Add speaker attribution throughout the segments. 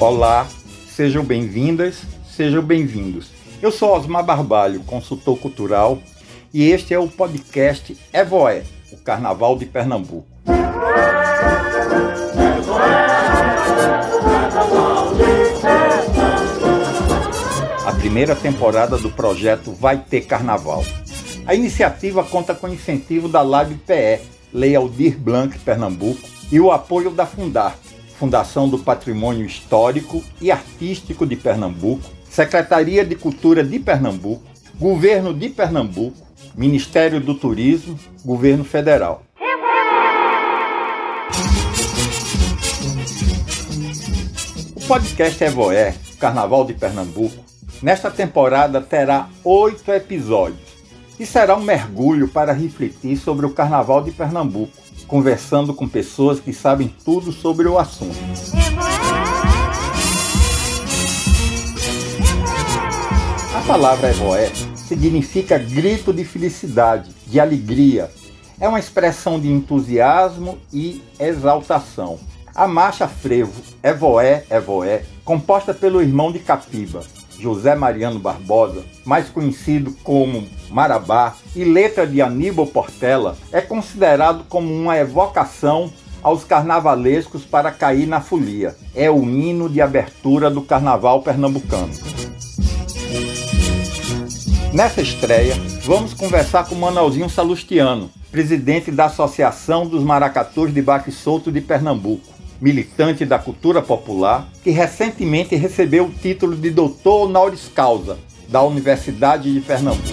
Speaker 1: Olá, sejam bem-vindas, sejam bem-vindos. Eu sou Osmar Barbalho, consultor cultural, e este é o podcast Evoé, o Carnaval de Pernambuco. A primeira temporada do projeto Vai Ter Carnaval. A iniciativa conta com incentivo da LabPE, Lei Aldir Blanc Pernambuco, e o apoio da Fundar, Fundação do Patrimônio Histórico e Artístico de Pernambuco, Secretaria de Cultura de Pernambuco, Governo de Pernambuco, Ministério do Turismo, Governo Federal. O podcast Evoé, Carnaval de Pernambuco, nesta temporada terá oito episódios e será um mergulho para refletir sobre o Carnaval de Pernambuco, conversando com pessoas que sabem tudo sobre o assunto. A palavra evoé significa grito de felicidade, de alegria. É uma expressão de entusiasmo e exaltação. A marcha frevo Evoé, Evoé, composta pelo irmão de Capiba, José Mariano Barbosa, mais conhecido como Marabá, e letra de Aníbal Portela, é considerado como uma evocação aos carnavalescos para cair na folia. É o hino de abertura do carnaval pernambucano. Nessa estreia, vamos conversar com Manuelzinho Salustiano, presidente da Associação dos Maracatus de Baque Solto de Pernambuco militante da cultura popular, que recentemente recebeu o título de doutor honoris causa da Universidade de Pernambuco.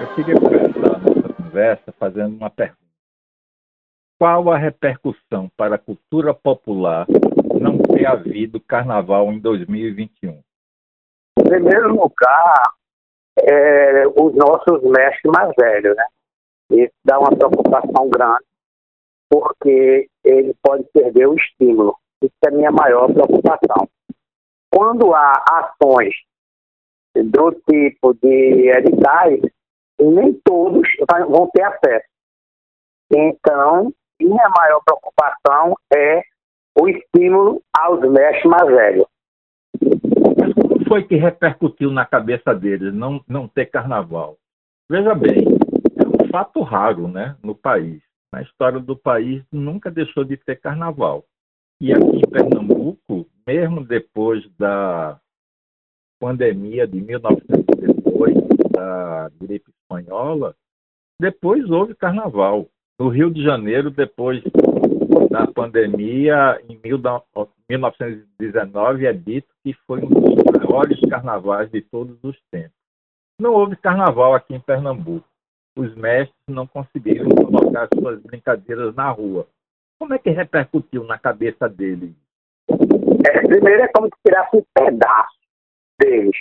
Speaker 1: Eu queria começar nossa conversa fazendo uma pergunta. Qual a repercussão para a cultura popular não ter havido carnaval em 2021?
Speaker 2: Em primeiro lugar, é, os nossos mestres mais velhos, né? Isso dá uma preocupação grande, porque ele pode perder o estímulo. Isso é a minha maior preocupação. Quando há ações do tipo de editais, nem todos vão ter acesso. Então, minha maior preocupação é o estímulo aos mestres mais velhos
Speaker 1: foi que repercutiu na cabeça deles não, não ter carnaval? Veja bem, é um fato raro né, no país. Na história do país nunca deixou de ter carnaval. E aqui em Pernambuco, mesmo depois da pandemia de 1918, da gripe espanhola, depois houve carnaval. No Rio de Janeiro, depois da pandemia, em 1919, é dito que foi um dos maiores carnavais de todos os tempos. Não houve carnaval aqui em Pernambuco. Os mestres não conseguiram colocar suas brincadeiras na rua. Como é que repercutiu na cabeça deles?
Speaker 2: É, primeiro é como se tirasse um pedaço deles.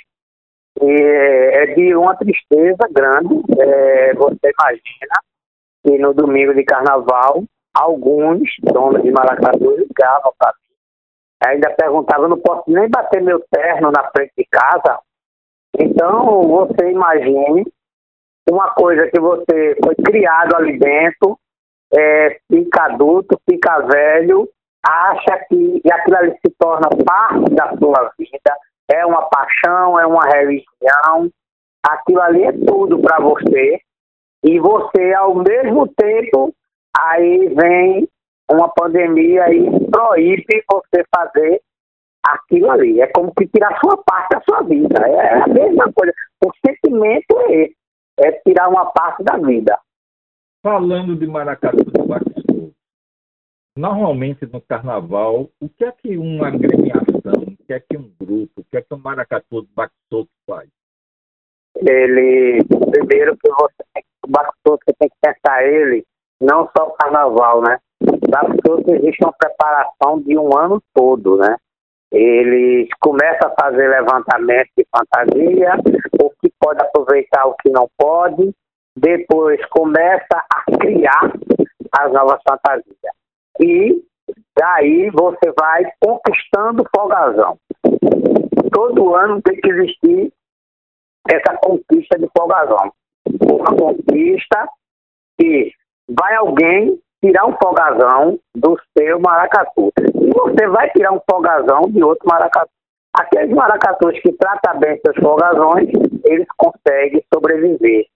Speaker 2: E é de uma tristeza grande. É, você imagina que no domingo de carnaval, alguns donos de maracatu ligavam para mim ainda perguntava, não posso nem bater meu terno na frente de casa. Então, você imagine uma coisa que você foi criado ali dentro, é, fica adulto, fica velho, acha que aquilo ali se torna parte da sua vida, é uma paixão, é uma religião, aquilo ali é tudo para você, e você, ao mesmo tempo, aí vem uma pandemia aí proíbe você fazer aquilo ali. É como que tirar sua parte da sua vida. É a mesma coisa. O sentimento é esse. É tirar uma parte da vida.
Speaker 1: Falando de maracatu do Baxu, normalmente no carnaval, o que é que uma agremiação, o que é que um grupo, o que é que um maracatu do Baxu faz?
Speaker 2: Ele, primeiro que você, o Baxu, você tem que pensar ele, não só o carnaval, né? das pessoas existe uma preparação de um ano todo, né? Eles começam a fazer levantamento de fantasia, o que pode aproveitar, o que não pode, depois começa a criar as novas fantasias. E daí você vai conquistando folgazão. Todo ano tem que existir essa conquista de folgazão. uma conquista que vai alguém tirar um folgazão do seu maracatu. E você vai tirar um folgazão de outro maracatu. Aqueles maracatus que tratam bem seus folgazões, eles conseguem sobreviver.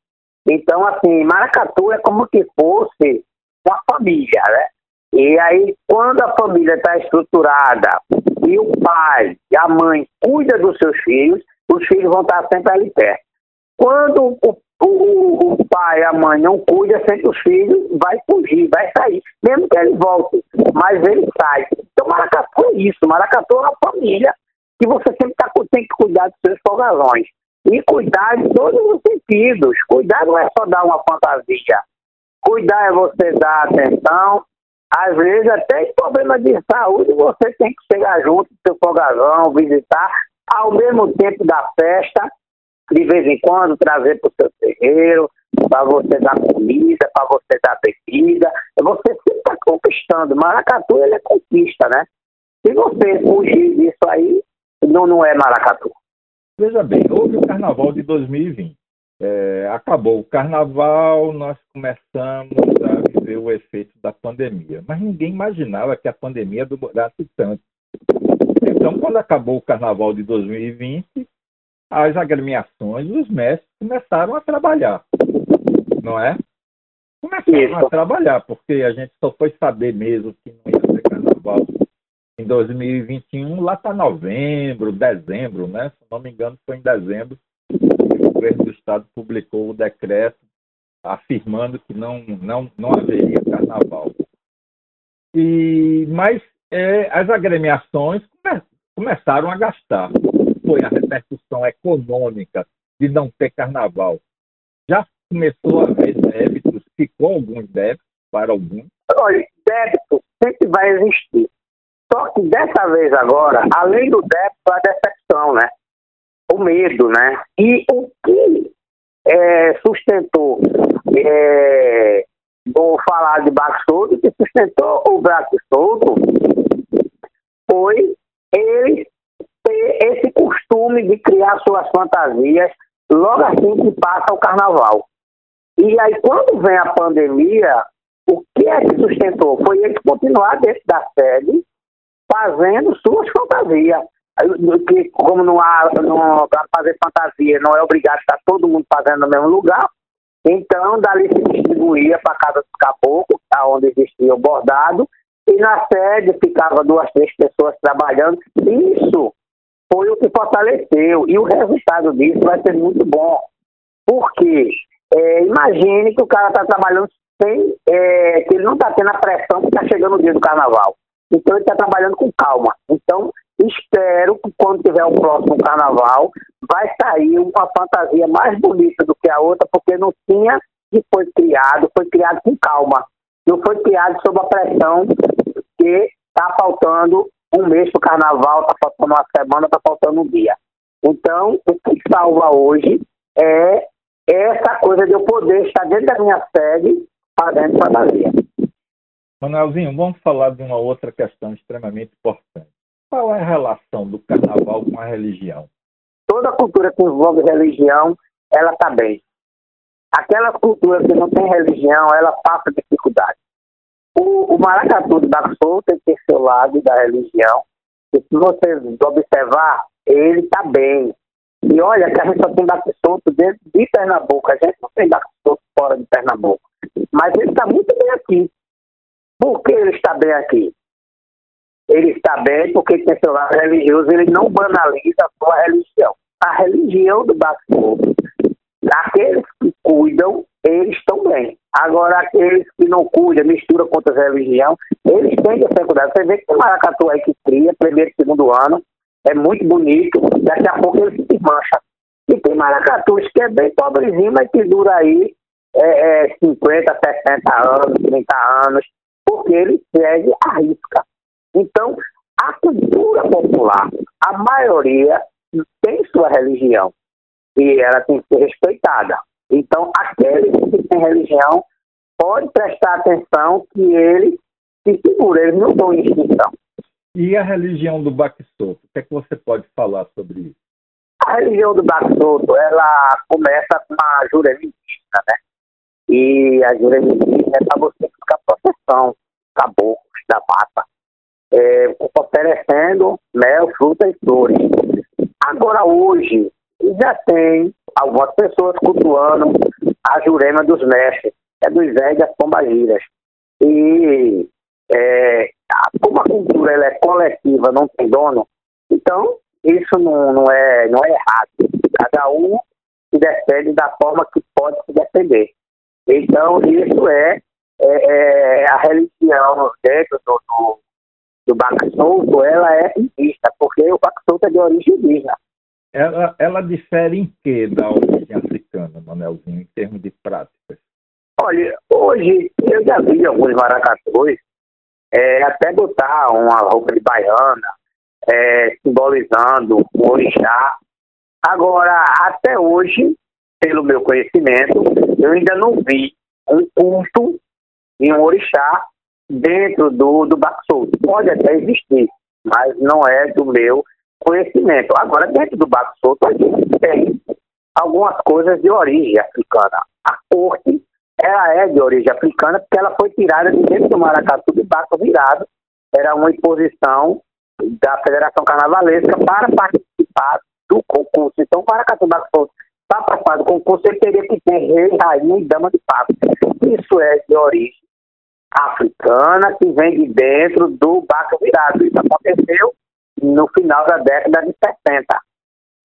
Speaker 2: Então, assim, maracatu é como que fosse uma família, né? E aí, quando a família está estruturada e o pai e a mãe cuidam dos seus filhos, os filhos vão estar sempre ali perto. Quando o, o, o pai a mãe não cuidam, sempre os filhos vai fugir, vai sair. Mesmo que ele volte, mas ele sai. Então, maracatu é isso. Maracatu é uma família que você sempre tá, tem que cuidar dos seus folgazões. E cuidar de todos os sentidos. Cuidar não é só dar uma fantasia. Cuidar é você dar atenção. Às vezes, até em problema de saúde, você tem que chegar junto do seu folgazão, visitar, ao mesmo tempo da festa, de vez em quando trazer para o seu terreiro, para você dar comida, para você dar bebida. Você sempre está conquistando. Maracatu, ele é conquista, né? Se você fugir disso aí, não, não é maracatu.
Speaker 3: Veja bem, houve o carnaval de 2020. É, acabou o carnaval, nós começamos a viver o efeito da pandemia. Mas ninguém imaginava que a pandemia durasse tanto. Então, quando acabou o carnaval de 2020, as agremiações, os mestres começaram a trabalhar, não é? Começaram Isso. a trabalhar, porque a gente só foi saber mesmo que não ia ser carnaval em 2021, lá está novembro, dezembro, né? Se não me engano, foi em dezembro que o governo do estado publicou o decreto afirmando que não, não, não haveria carnaval. E, mas é, as agremiações come, começaram a gastar. Foi a repercussão econômica de não ter carnaval. Já começou a haver débitos, ficou alguns débitos para alguns?
Speaker 2: Olha, débito sempre vai existir. Só que dessa vez agora, além do débito, a decepção, né? O medo, né? E o que é, sustentou, é, vou falar de Baco Solto, que sustentou o Baco Solto foi ele ter esse costume de criar suas fantasias logo assim que passa o carnaval. E aí, quando vem a pandemia, o que é que sustentou? Foi ele continuar dentro da sede fazendo suas fantasias. Que, como não há, para fazer fantasia, não é obrigado a estar todo mundo fazendo no mesmo lugar, então dali se distribuía para casa dos caboclos, onde existia o bordado, e na sede ficava duas, três pessoas trabalhando. Isso foi o que fortaleceu, e o resultado disso vai ser muito bom. Porque é, imagine que o cara está trabalhando sem, é, que ele não está tendo a pressão que está chegando o dia do carnaval. Então ele está trabalhando com calma. Então espero que quando tiver o próximo carnaval vai sair uma fantasia mais bonita do que a outra, porque não tinha que foi criado, foi criado com calma. Não foi criado sob a pressão que está faltando um mês para o carnaval, está faltando uma semana, está faltando um dia. Então, o que salva hoje é essa coisa de eu poder estar dentro da minha sede fazendo fantasia.
Speaker 3: Manuelzinho, vamos falar de uma outra questão extremamente importante. Qual é a relação do carnaval com a religião?
Speaker 2: Toda cultura que envolve religião, ela está bem. Aquela cultura que não tem religião, ela passa dificuldade. O, o maracatu de Baxou tem que ter seu lado da religião. E se você observar, ele está bem. E olha que a gente só tem Baxou dentro de Pernambuco. A gente não tem Baxou fora de Pernambuco. Mas ele está muito bem aqui. Por que ele está bem aqui? Ele está bem porque tem seu lado religioso, ele não banaliza a sua religião. A religião do Baco aqueles que cuidam, eles estão bem. Agora, aqueles que não cuidam, misturam com outras religiões, eles têm que. Você vê que tem maracatu aí que cria, primeiro e segundo ano, é muito bonito, daqui a pouco ele se mancha. E tem maracatus que é bem pobrezinho, mas que dura aí é, é, 50, 60 anos, 30 anos porque ele segue a risca. Então, a cultura popular, a maioria tem sua religião e ela tem que ser respeitada. Então, aqueles que têm religião pode prestar atenção que eles se seguram, eles não em extinção.
Speaker 3: E a religião do Baquisoto, o que é que você pode falar sobre isso?
Speaker 2: A religião do Baquisoto, ela começa com a Juremite. né? E a Jurema indígena é para você ficar proteção, caboclos da mata, é, oferecendo mel, fruta e flores. Agora, hoje, já tem algumas pessoas cultuando a Jurema dos Mestres, que é dos velhos das pombagiras. E é, como a cultura ela é coletiva, não tem dono, então isso não, não, é, não é errado. Cada um se defende da forma que pode se defender. Então, isso é, é, é a religião dentro do, do, do Baca Solto, ela é indígena, porque o Baca Solto é de origem indígena.
Speaker 3: Ela, ela difere em que da origem africana, Manelzinho, em termos de práticas?
Speaker 2: Olha, hoje eu já vi alguns maracatus é, até botar uma roupa de baiana, é, simbolizando o orixá. Agora, até hoje, pelo meu conhecimento, eu ainda não vi um culto de um orixá dentro do, do Baxou. Pode até existir, mas não é do meu conhecimento. Agora, dentro do Baxou, a gente tem algumas coisas de origem africana. A corte ela é de origem africana porque ela foi tirada de dentro do Maracatu de Baco Virado. Era uma imposição da Federação Carnavalesca para participar do concurso. Então, o Maracatu Baco para participar do concurso, ele teria que ter rei, rainha e dama de pato. Isso é de origem africana que vem de dentro do Baco Virado. Isso aconteceu no final da década de 70.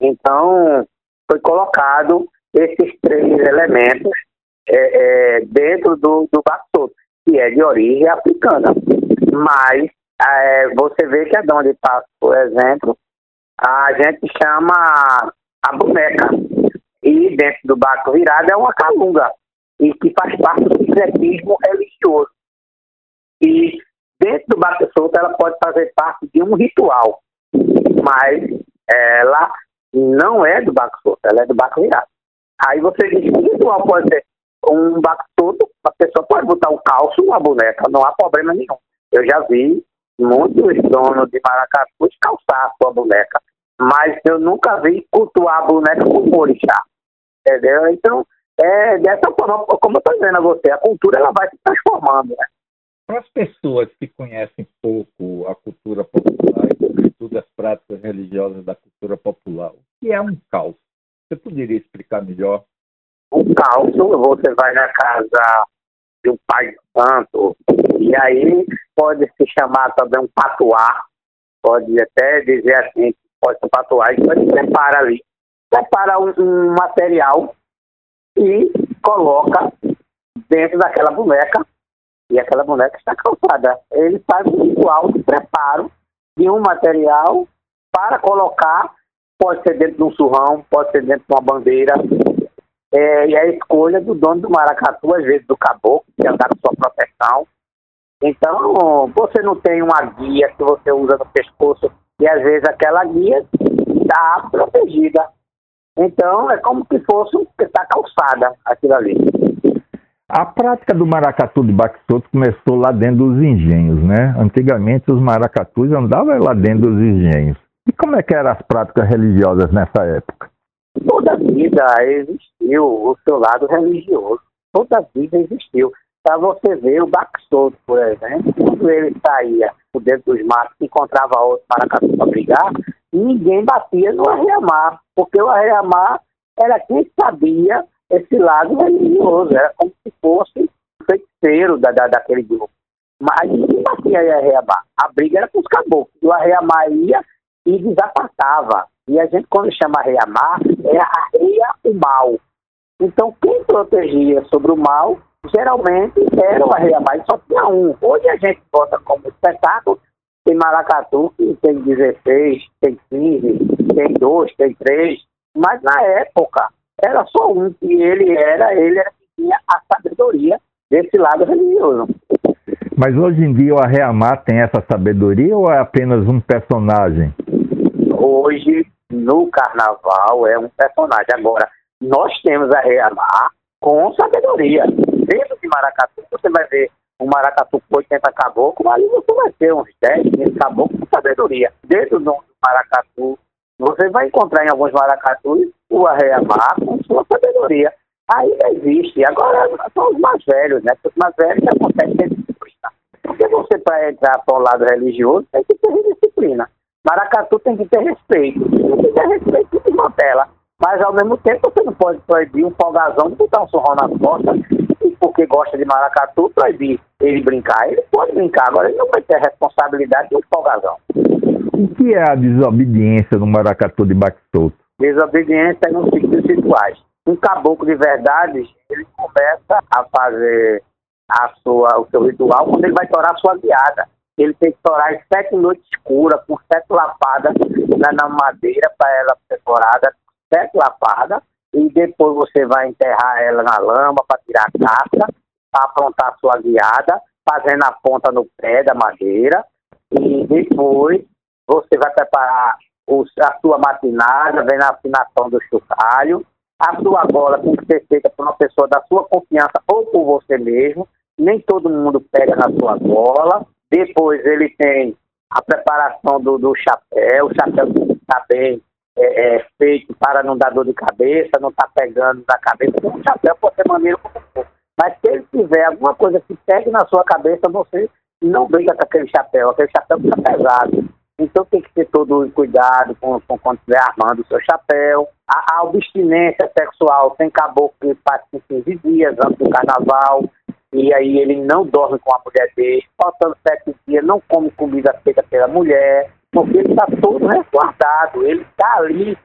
Speaker 2: Então, foi colocado esses três elementos é, é, dentro do, do que é de origem africana. Mas é, você vê que Dona de Passo, por exemplo, a gente chama a boneca. E dentro do barco virado é uma calunga, e que faz parte do secretismo religioso. E dentro do barco solto ela pode fazer parte de um ritual, mas ela não é do barco solto, ela é do barco virado. Aí você diz que ritual pode ser um todo, a pessoa pode botar um calço numa boneca, não há problema nenhum. Eu já vi muitos donos de maracatu calçar a sua boneca, mas eu nunca vi cultuar a boneca como orixá. Entendeu? Então, é dessa forma, como eu estou dizendo a você, a cultura ela vai se transformando, né?
Speaker 3: Para as pessoas que conhecem pouco a cultura popular e, sobretudo, as práticas religiosas da cultura popular, o que é um calço? Você poderia explicar melhor?
Speaker 2: um calço, você vai na casa de um pai santo, e aí pode se chamar também um patuá, pode até dizer assim, pode ser patuá, e você prepara ali, prepara um, um material e coloca dentro daquela boneca, e aquela boneca está calçada. Ele faz um ritual de preparo de um material para colocar, pode ser dentro de um surrão, pode ser dentro de uma bandeira, é, e a escolha do dono do maracatu, às vezes do caboclo, que andar com sua proteção. Então, você não tem uma guia que você usa no pescoço e às vezes aquela guia está protegida. Então, é como se fosse está calçada aquilo ali.
Speaker 3: A prática do maracatu de Baxoto começou lá dentro dos engenhos, né? Antigamente os maracatus andavam lá dentro dos engenhos. E como é que eram as práticas religiosas nessa época?
Speaker 2: Toda vida existiu o seu lado religioso. Toda vida existiu. Para você ver o Baxoto, por exemplo, quando ele saía por dentro dos matos e encontrava outro maracatu para brigar, ninguém batia no arreamar, porque o arreamar era quem sabia esse lado religioso, era como se fosse feiticeiro da, da, daquele grupo. Mas ninguém batia em arreamar. A briga era com os caboclos. O arreamar ia e desapartava. E a gente, quando chama Reamar, é arreia o mal. Então, quem protegia sobre o mal, geralmente era o Arreamar, e só tinha um. Hoje a gente bota como espetáculo, tem Maracatu, que tem 16, tem 15, tem 2, tem 3, mas na época era só um, e ele era, ele era que tinha a sabedoria desse lado religioso.
Speaker 3: Mas hoje em dia o Arreamar tem essa sabedoria ou é apenas um personagem?
Speaker 2: Hoje no carnaval é um personagem. Agora, nós temos a Reamar com sabedoria. Dentro de Maracatu, você vai ver um maracatu com 80 caboclos, ali você vai ter uns 10, 15 caboclos com sabedoria. Dentro do maracatu, você vai encontrar em alguns maracatus o arreamar com sua sabedoria. Aí existe. Agora são os mais velhos, né? Os mais velhos já conseguem ter disciplina. Porque você, para entrar para o lado religioso, tem que ter disciplina. Maracatu tem que ter respeito. Tem que ter respeito de mantela. Mas ao mesmo tempo você não pode proibir um folgazão de botar um surrão nas costas e porque gosta de maracatu, proibir ele brincar. Ele pode brincar, agora ele não vai ter responsabilidade de um folgazão.
Speaker 3: O que é a desobediência no maracatu de baque solto?
Speaker 2: Desobediência nos ciclos rituais. Um caboclo de verdade, ele começa a fazer a sua, o seu ritual quando ele vai torar a sua guiada. Ele tem que torar em sete noites escuras, com sete lapadas na, na madeira para ela ser torada sete lapadas e depois você vai enterrar ela na lama para tirar a casca, para aprontar a sua guiada, fazendo a ponta no pé da madeira e depois você vai preparar a sua matinada, vendo a afinação do chocalho. A sua bola tem que ser feita por uma pessoa da sua confiança ou por você mesmo. Nem todo mundo pega na sua bola. Depois ele tem a preparação do, do chapéu. O chapéu tem que estar bem é, é, feito para não dar dor de cabeça, não estar tá pegando na cabeça, porque um chapéu pode ser maneiro como for. Mas se ele tiver alguma coisa que pegue na sua cabeça, você não brinca com aquele chapéu, aquele chapéu fica pesado. Então tem que ter todo o cuidado com, com quando estiver armando o seu chapéu. A, a abstinência sexual tem caboclo que passa 15 dias antes do carnaval, e aí ele não dorme com a mulher dele, faltando sete dias, não come comida feita pela mulher porque ele está todo resguardado, ele está ali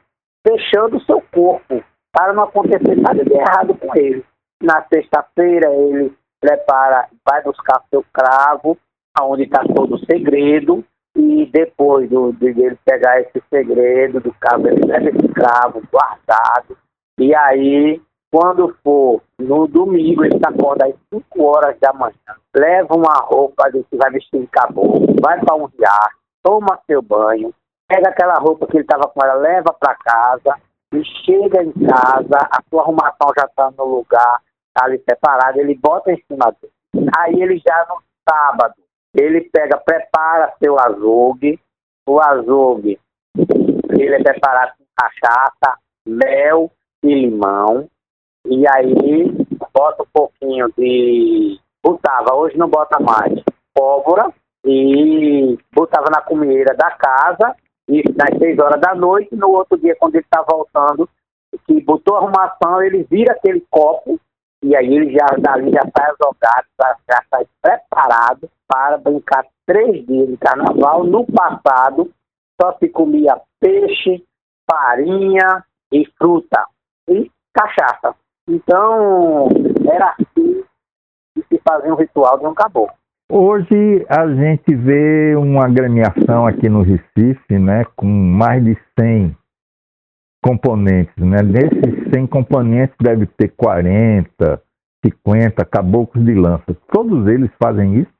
Speaker 2: fechando o seu corpo para não acontecer nada de errado com ele. Na sexta-feira ele prepara, vai buscar seu cravo, onde está todo o segredo, e depois do, de ele pegar esse segredo do cravo, ele leva esse cravo guardado, e aí, quando for no domingo, ele acorda às 5 horas da manhã, leva uma roupa de que vai vestir de caboclo, vai para um riacho, toma seu banho, pega aquela roupa que ele estava com ela, leva para casa e chega em casa, a sua arrumação já está no lugar, tá ali separado, ele bota em cima dele. Aí ele já no sábado, ele pega, prepara seu azougue, o azougue, ele é preparado com cachaça, mel e limão, e aí bota um pouquinho de. Botava, hoje não bota mais. Pólvora, e botava na comida da casa, e nas seis horas da noite, no outro dia, quando ele está voltando, que botou a arrumação, ele vira aquele copo, e aí ele já dali já sai jogado, já sai preparado para brincar três dias de carnaval. No passado, só se comia peixe, farinha e fruta e cachaça. Então, era assim que se fazia um ritual de um caboclo.
Speaker 3: Hoje a gente vê uma agremiação aqui no Recife, né, com mais de 100 componentes, né? Desses 100 componentes deve ter 40, 50 caboclos de lança. Todos eles fazem isso?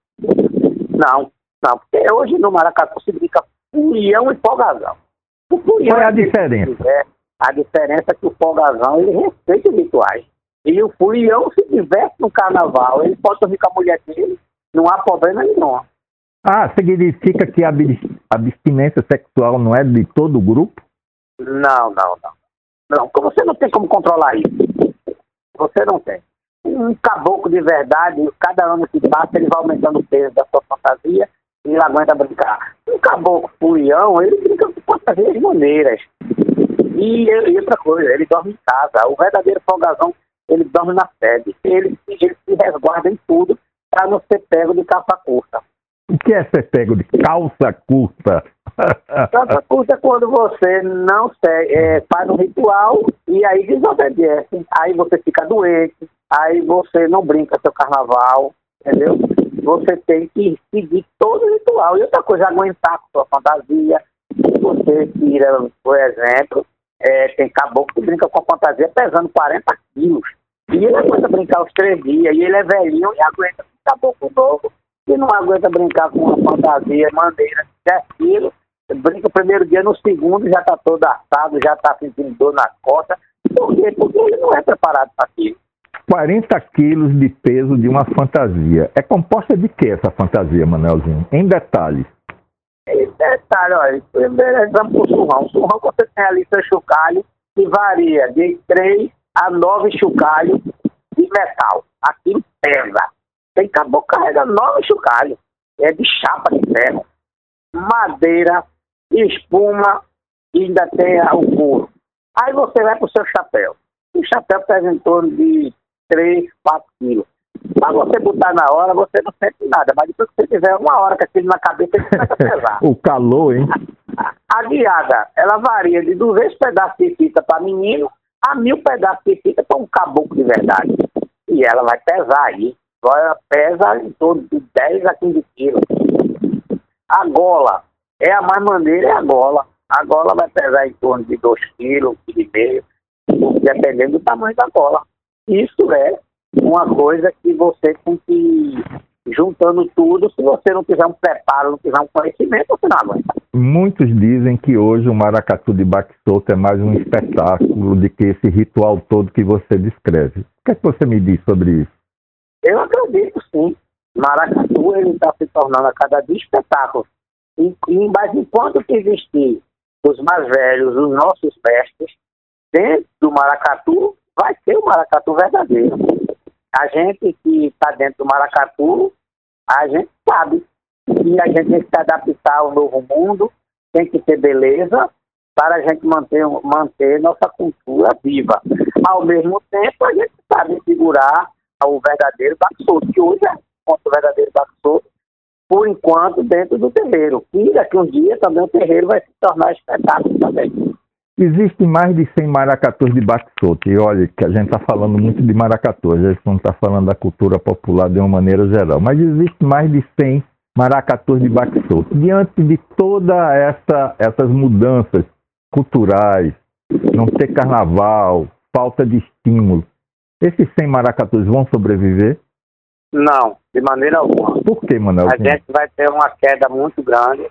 Speaker 2: Não, não, porque hoje no Maracatu brinca furião e folgazão.
Speaker 3: O furião Qual é a diferença?
Speaker 2: É, a diferença é que o folgazão ele respeita os rituais. E o furião se diverte no carnaval, ele pode dormir com a mulher dele, não há problema nenhum.
Speaker 3: Ah, significa que a abstinência sexual não é de todo o grupo?
Speaker 2: Não, não, não. Não, porque você não tem como controlar isso. Você não tem. Um caboclo de verdade, cada ano que passa, ele vai aumentando o peso da sua fantasia e ele aguenta brincar. Um caboclo furião, ele brinca com fantasias maneiras. E, e, outra coisa, ele dorme em casa. O verdadeiro folgazão, ele dorme na sede. Ele, ele se resguarda em tudo para não ser pego de calça curta.
Speaker 3: O que é ser pego de calça curta?
Speaker 2: Calça curta é quando você não é, faz um ritual e aí desobedece. Aí você fica doente, aí você não brinca seu carnaval, entendeu? Você tem que seguir todo o ritual. E outra coisa, aguentar com sua fantasia. Você tira, por exemplo, é, tem caboclo que brinca com a fantasia pesando 40 quilos. E ele aguenta brincar os três dias, e ele é velhinho e aguenta caboclo novo que não aguenta brincar com uma fantasia maneira de 10 quilos, brinca o primeiro dia, no segundo já está todo assado, já está sentindo dor na costa. Por quê? Porque ele não é preparado para aquilo.
Speaker 3: 40 quilos de peso de uma fantasia. É composta de que essa fantasia, Manelzinho? Em detalhes.
Speaker 2: Em detalhe, olha, primeiro vamos para o surrão. O surrão você tem ali seu chocalho, que varia de 3 a nove chocalhos de metal. Aquilo pesa. Tem caboclo carrega nove chocalhos. É de chapa de ferro. Madeira, espuma e ainda tem o couro. Aí você vai para o seu chapéu. O chapéu pesa em torno de 3, 4 quilos. Para você botar na hora, você não sente nada. Mas depois que você tiver uma hora com aquilo na cabeça, ele começa a pesar.
Speaker 3: o calor, hein?
Speaker 2: A, a, guiada, ela varia de 200 pedaços de fita para menino a mil pedaços de fita para um caboclo de verdade. E ela vai pesar aí. Ela pesa em torno de 10 a 15 quilos. A gola, é a mais maneira, é a gola. A gola vai pesar em torno de 2 quilos, 1,5 kg, dependendo do tamanho da gola. Isso é uma coisa que você tem que ir juntando tudo. Se você não tiver um preparo, não tiver um conhecimento, você não aguenta.
Speaker 3: Muitos dizem que hoje o maracatu de baque solto é mais um espetáculo do que esse ritual todo que você descreve. O que é que você me diz sobre isso?
Speaker 2: Eu acredito sim. Maracatu ele está se tornando a cada dia espetáculo. E, e, mas enquanto que existir os mais velhos, os nossos mestres, dentro do maracatu, vai ser o maracatu verdadeiro. A gente que está dentro do maracatu, a gente sabe que a gente tem que se adaptar ao novo mundo, tem que ter beleza para a gente manter, manter nossa cultura viva. Ao mesmo tempo, a gente sabe segurar o verdadeiro baixo, que hoje é o verdadeiro baixo, por enquanto, dentro do terreiro. E daqui um dia também o terreiro vai se tornar espetáculo também.
Speaker 3: Existem mais de 100 maracatus de baque solto. E olha, que a gente está falando muito de maracatu, a gente não está falando da cultura popular de uma maneira geral. Mas existem mais de 100 maracatus de baque solto. Diante de todas essa, essas mudanças culturais, não ter carnaval, falta de estímulo, esses 100 maracatus vão sobreviver?
Speaker 2: Não, de maneira alguma.
Speaker 3: Por que, Manuel?
Speaker 2: A gente vai ter uma queda muito grande,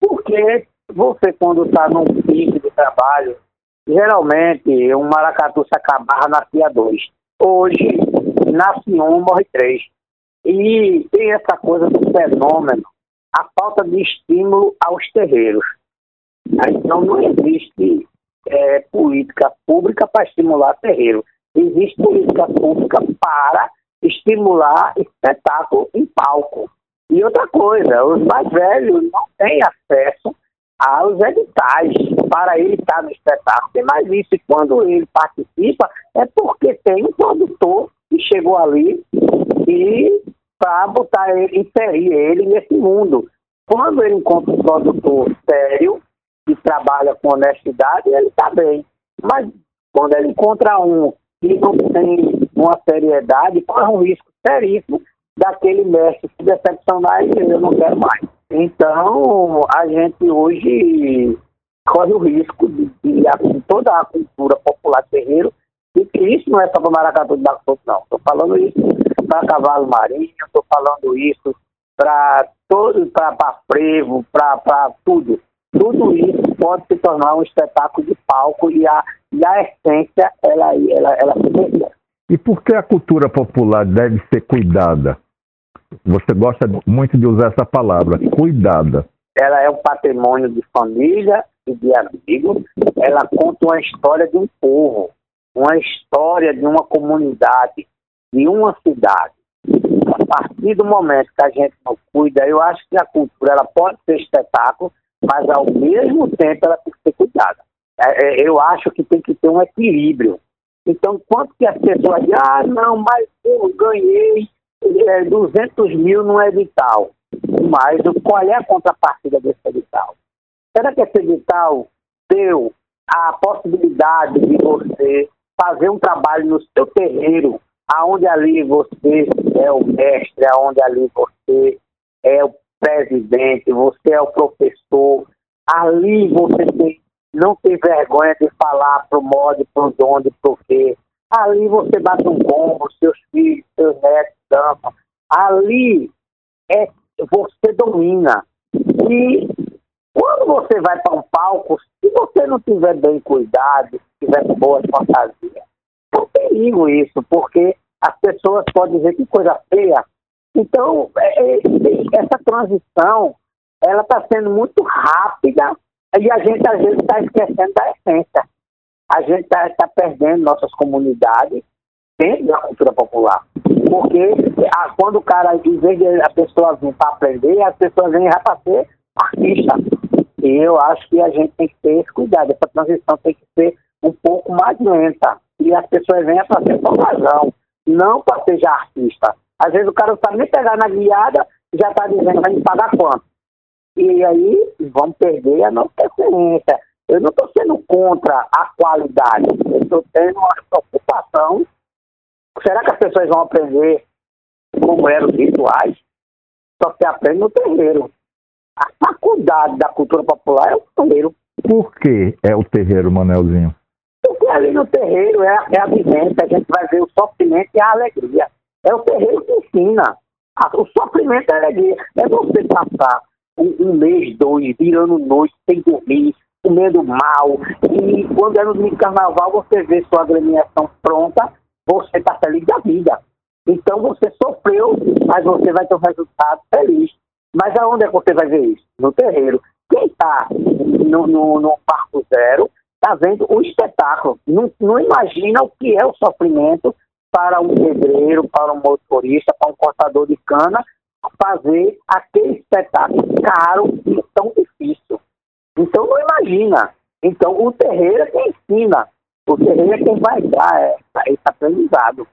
Speaker 2: porque você, quando está num pico de trabalho, geralmente um maracatu se acabar nascia dois. Hoje, nasce um, morre três. E tem essa coisa do fenômeno, a falta de estímulo aos terreiros. Então, não existe é, política pública para estimular terreiro. Existe política pública para estimular espetáculo em palco. E outra coisa, os mais velhos não têm acesso aos editais para ele estar no espetáculo. Tem mais isso, e quando ele participa, é porque tem um produtor que chegou ali e para botar ele, inserir ele nesse mundo. Quando ele encontra um produtor sério, que trabalha com honestidade, ele está bem. Mas quando ele encontra um que não tem uma seriedade, corre um risco seríssimo daquele mestre se decepcionar e eu não quero mais. Então, a gente hoje corre o risco de, de, de toda a cultura popular terreiro, e que isso não é só para maracatu de Bacoto, não. Estou falando isso para cavalo marinho, estou falando isso para todo, para frevo, para tudo. Tudo isso pode se tornar um espetáculo de palco e a, e a essência, ela, ela, ela se perdeu.
Speaker 3: E por que a cultura popular deve ser cuidada? Você gosta muito de usar essa palavra, cuidada.
Speaker 2: Ela é um patrimônio de família e de amigos. Ela conta uma história de um povo, uma história de uma comunidade, de uma cidade. A partir do momento que a gente não cuida, eu acho que a cultura ela pode ser espetáculo, mas ao mesmo tempo ela tem que ser cuidada. É, é, eu acho que tem que ter um equilíbrio. Então, quanto que as pessoas dizem, ah, não, mas eu ganhei é, 200 mil no edital. Mas qual é a contrapartida desse edital? Será que esse edital deu a possibilidade de você fazer um trabalho no seu terreiro, aonde ali você é o mestre, aonde ali você é o presidente, você é o professor, ali você tem, não tem vergonha de falar pro modo, pro onde, pro quê. Ali você bate um bombo, seus filhos, seus netos dançam. Ali é você domina. E quando você vai para um palco, se você não tiver bem cuidado, tiver boa fantasia, é um perigo isso, porque as pessoas podem dizer que coisa feia. Então, é, é, essa transição, ela está sendo muito rápida e a gente às vezes está esquecendo da essência. a gente está tá perdendo nossas comunidades dentro da cultura popular. Porque a, quando o cara, em vez de a pessoa vir para aprender, as pessoas vêm para ser artista. E eu acho que a gente tem que ter esse cuidado. Essa transição tem que ser um pouco mais lenta. E as pessoas venham para ser razão, não para ser artista. Às vezes o cara não sabe nem pegar na guiada, já está dizendo vai me pagar quanto. E aí vamos perder a nossa essência. Eu não estou sendo contra a qualidade, eu estou tendo uma preocupação. Será que as pessoas vão aprender como eram os rituais? Só que aprende no terreiro. A faculdade da cultura popular é o terreiro.
Speaker 4: Por que é o terreiro, Manelzinho?
Speaker 2: Porque ali no terreiro é, é a vivência, a gente vai ver o sofrimento e a alegria. É o terreiro que ensina. O sofrimento é a alegria. É você passar um, um mês, dois, virando noite, sem dormir, comendo mal. E quando é no domingo de carnaval, você vê sua agremiação pronta, você está feliz da vida. Então você sofreu, mas você vai ter um resultado feliz. Mas aonde é que você vai ver isso? No terreiro. Quem está no, no, no Parco Zero está vendo o espetáculo. Não, não imagina o que é o sofrimento para um pedreiro, para um motorista, para um cortador de cana, fazer aquele espetáculo caro e tão difícil. Então não imagina. Então o terreiro é quem ensina. O terreiro é quem vai dar esse aprendizado.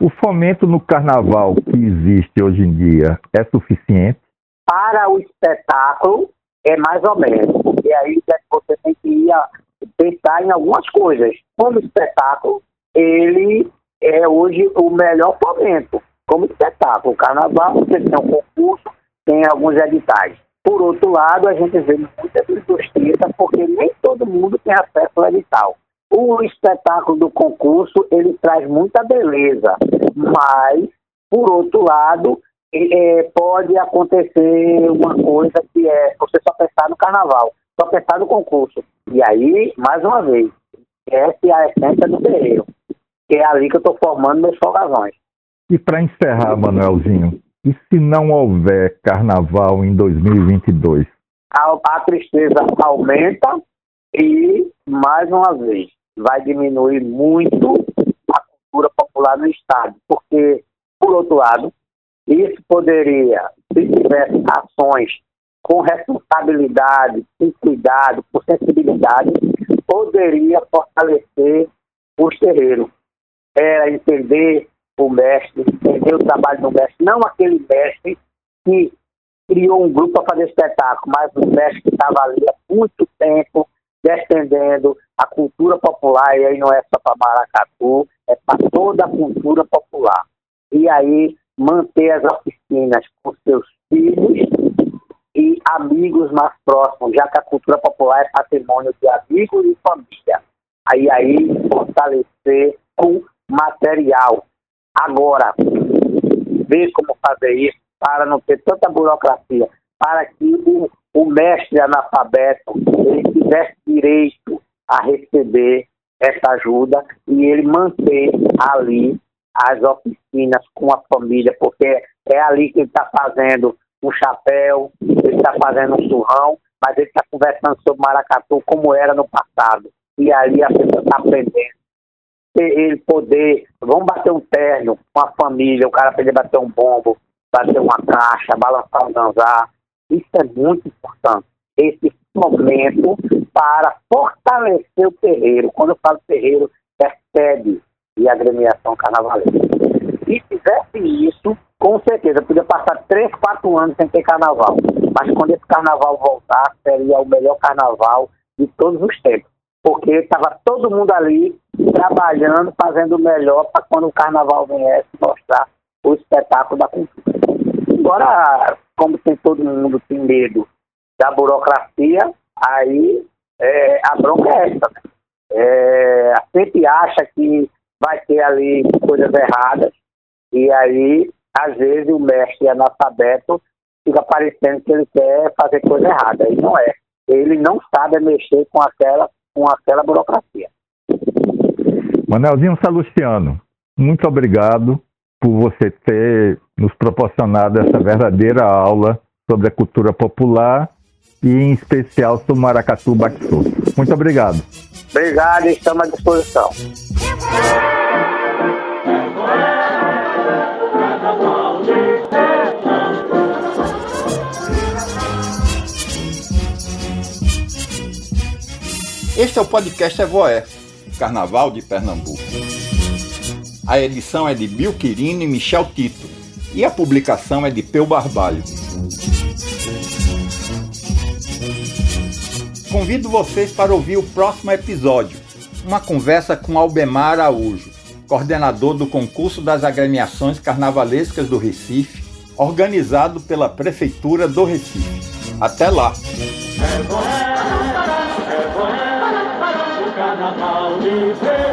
Speaker 4: O fomento no carnaval que existe hoje em dia é suficiente?
Speaker 2: Para o espetáculo, é mais ou menos, porque aí é você tem que ir a, pensar em algumas coisas. Como espetáculo, ele é hoje o melhor fomento. Como espetáculo, o carnaval, você tem um concurso, tem alguns editais. Por outro lado, a gente vê muita injustiça porque nem todo mundo tem acesso ao edital. O espetáculo do concurso, ele traz muita beleza, mas, por outro lado, é, pode acontecer uma coisa que é você só pensar no carnaval, só pensar no concurso. E aí, mais uma vez, essa é a essência do terreiro, que é ali que eu estou formando meus folgazões.
Speaker 4: E para encerrar, Manuelzinho, e se não houver carnaval em 2022?
Speaker 2: A, a tristeza aumenta e, mais uma vez, vai diminuir muito a cultura popular no Estado. Porque, por outro lado, isso poderia, se tivesse ações com responsabilidade, com cuidado, com sensibilidade, poderia fortalecer os terreiros. Era entender o mestre, entender o trabalho do mestre, não aquele mestre que criou um grupo para fazer espetáculo, mas o mestre que estava ali há muito tempo defendendo a cultura popular, e aí não é só para Maracatu, é para toda a cultura popular. E aí manter as oficinas com seus filhos e amigos mais próximos, já que a cultura popular é patrimônio de amigos e família. Aí aí fortalecer com material, Agora, ver como fazer isso para não ter tanta burocracia, para que o, o mestre analfabeto ele tivesse direito a receber essa ajuda e ele manter ali as oficinas com a família, porque é ali que ele está fazendo um chapéu, ele está fazendo um surrão, mas ele está conversando sobre maracatu como era no passado. E ali a pessoa está aprendendo ele poder, vamos bater um terno com a família, o cara poder bater um bombo, bater uma caixa, balançar um dançar. Isso é muito importante. Esse momento para fortalecer o terreiro. Quando eu falo terreiro, é sede e agremiação carnavalesca. Se tivesse isso, com certeza, podia passar três, quatro anos sem ter carnaval. Mas quando esse carnaval voltar, seria o melhor carnaval de todos os tempos. Porque estava todo mundo ali trabalhando, fazendo o melhor para quando o carnaval viesse mostrar o espetáculo da cultura. Agora, como tem todo mundo tem medo da burocracia, aí é, a bronca é essa, né? É, sempre acha que vai ter ali coisas erradas, e aí, às vezes, o mestre analfabeto fica parecendo que ele quer fazer coisa errada, e não é. Ele não sabe mexer com aquela, com aquela burocracia.
Speaker 4: Manelzinho Salustiano, muito obrigado por você ter nos proporcionado essa verdadeira aula sobre a cultura popular e em especial sobre Maracatu Batissou. Muito obrigado.
Speaker 2: Obrigado, estamos à disposição.
Speaker 1: Este é o podcast Evoé, Carnaval de Pernambuco. A edição é de Bill Quirino e Michel Tito, e a publicação é de Peu Barbalho. Convido vocês para ouvir o próximo episódio, uma conversa com Albemar Araújo, coordenador do concurso das agremiações carnavalescas do Recife, organizado pela Prefeitura do Recife. Até lá! É carnaval de